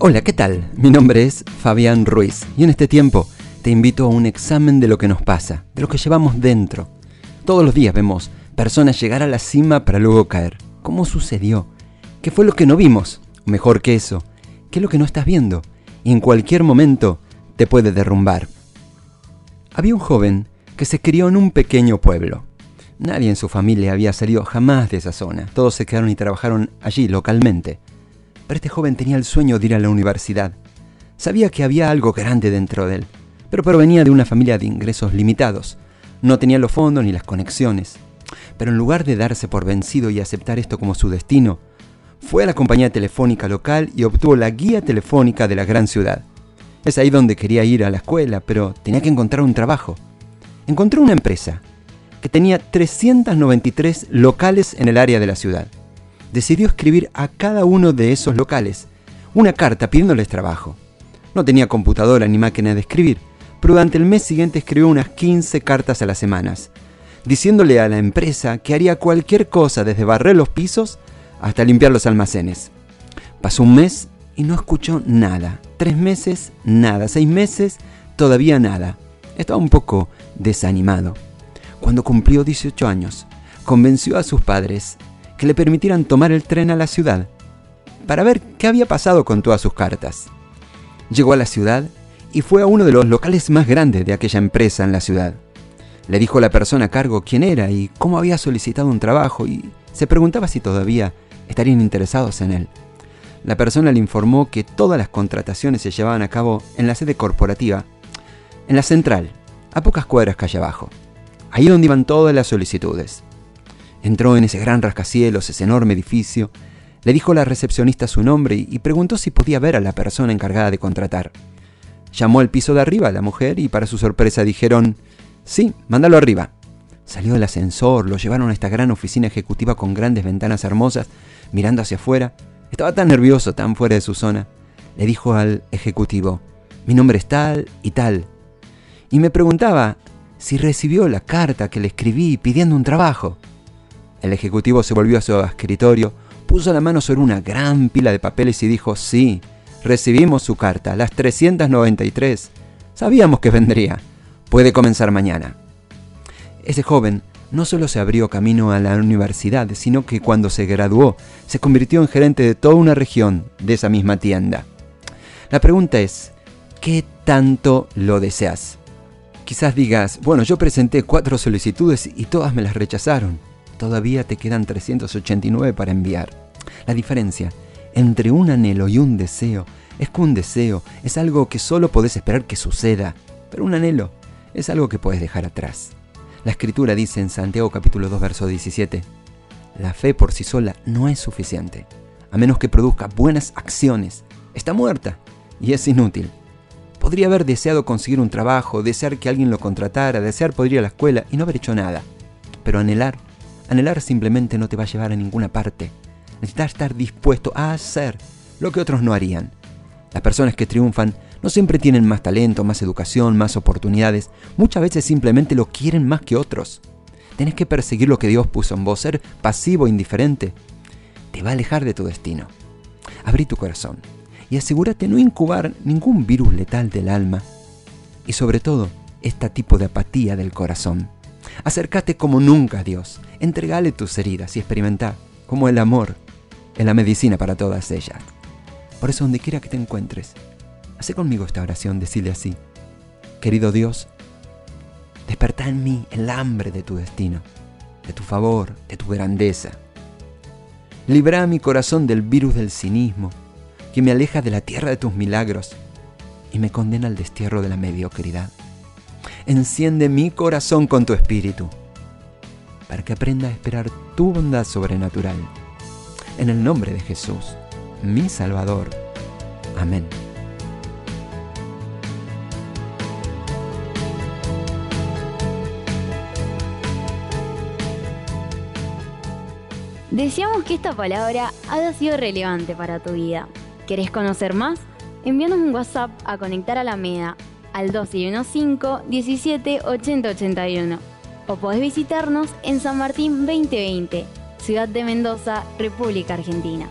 Hola, ¿qué tal? Mi nombre es Fabián Ruiz y en este tiempo te invito a un examen de lo que nos pasa, de lo que llevamos dentro. Todos los días vemos personas llegar a la cima para luego caer. ¿Cómo sucedió? ¿Qué fue lo que no vimos? Mejor que eso, ¿qué es lo que no estás viendo? Y en cualquier momento te puede derrumbar. Había un joven que se crió en un pequeño pueblo. Nadie en su familia había salido jamás de esa zona. Todos se quedaron y trabajaron allí localmente. Pero este joven tenía el sueño de ir a la universidad. Sabía que había algo grande dentro de él, pero provenía de una familia de ingresos limitados. No tenía los fondos ni las conexiones. Pero en lugar de darse por vencido y aceptar esto como su destino, fue a la compañía telefónica local y obtuvo la guía telefónica de la gran ciudad. Es ahí donde quería ir a la escuela, pero tenía que encontrar un trabajo. Encontró una empresa que tenía 393 locales en el área de la ciudad decidió escribir a cada uno de esos locales una carta pidiéndoles trabajo. No tenía computadora ni máquina de escribir, pero durante el mes siguiente escribió unas 15 cartas a las semanas, diciéndole a la empresa que haría cualquier cosa desde barrer los pisos hasta limpiar los almacenes. Pasó un mes y no escuchó nada. Tres meses, nada. Seis meses, todavía nada. Estaba un poco desanimado. Cuando cumplió 18 años, convenció a sus padres le permitieran tomar el tren a la ciudad para ver qué había pasado con todas sus cartas. Llegó a la ciudad y fue a uno de los locales más grandes de aquella empresa en la ciudad. Le dijo a la persona a cargo quién era y cómo había solicitado un trabajo y se preguntaba si todavía estarían interesados en él. La persona le informó que todas las contrataciones se llevaban a cabo en la sede corporativa, en la central, a pocas cuadras calle abajo, ahí donde iban todas las solicitudes. Entró en ese gran rascacielos, ese enorme edificio, le dijo a la recepcionista su nombre y preguntó si podía ver a la persona encargada de contratar. Llamó al piso de arriba a la mujer y para su sorpresa dijeron, sí, mándalo arriba. Salió del ascensor, lo llevaron a esta gran oficina ejecutiva con grandes ventanas hermosas, mirando hacia afuera. Estaba tan nervioso, tan fuera de su zona. Le dijo al ejecutivo, mi nombre es tal y tal. Y me preguntaba si recibió la carta que le escribí pidiendo un trabajo. El ejecutivo se volvió a su escritorio, puso la mano sobre una gran pila de papeles y dijo, sí, recibimos su carta, las 393. Sabíamos que vendría. Puede comenzar mañana. Ese joven no solo se abrió camino a la universidad, sino que cuando se graduó se convirtió en gerente de toda una región de esa misma tienda. La pregunta es, ¿qué tanto lo deseas? Quizás digas, bueno, yo presenté cuatro solicitudes y todas me las rechazaron todavía te quedan 389 para enviar. La diferencia entre un anhelo y un deseo es que un deseo es algo que solo podés esperar que suceda, pero un anhelo es algo que puedes dejar atrás. La escritura dice en Santiago capítulo 2 verso 17, la fe por sí sola no es suficiente, a menos que produzca buenas acciones. Está muerta y es inútil. Podría haber deseado conseguir un trabajo, desear que alguien lo contratara, desear poder ir a la escuela y no haber hecho nada. Pero anhelar Anhelar simplemente no te va a llevar a ninguna parte. Necesitas estar dispuesto a hacer lo que otros no harían. Las personas que triunfan no siempre tienen más talento, más educación, más oportunidades. Muchas veces simplemente lo quieren más que otros. Tienes que perseguir lo que Dios puso en vos. Ser pasivo indiferente te va a alejar de tu destino. Abrí tu corazón y asegúrate no incubar ningún virus letal del alma. Y sobre todo, este tipo de apatía del corazón. Acércate como nunca a Dios. Entregale tus heridas y experimenta como el amor es la medicina para todas ellas. Por eso, donde quiera que te encuentres, hace conmigo esta oración, decirle así. Querido Dios, desperta en mí el hambre de tu destino, de tu favor, de tu grandeza. Libra mi corazón del virus del cinismo, que me aleja de la tierra de tus milagros y me condena al destierro de la mediocridad enciende mi corazón con tu espíritu, para que aprenda a esperar tu bondad sobrenatural. En el nombre de Jesús, mi Salvador. Amén. Deseamos que esta palabra haya sido relevante para tu vida. ¿Querés conocer más? Envíanos un WhatsApp a Conectar a la Meda al 215 17 80 81 o podés visitarnos en San Martín 2020, Ciudad de Mendoza, República Argentina.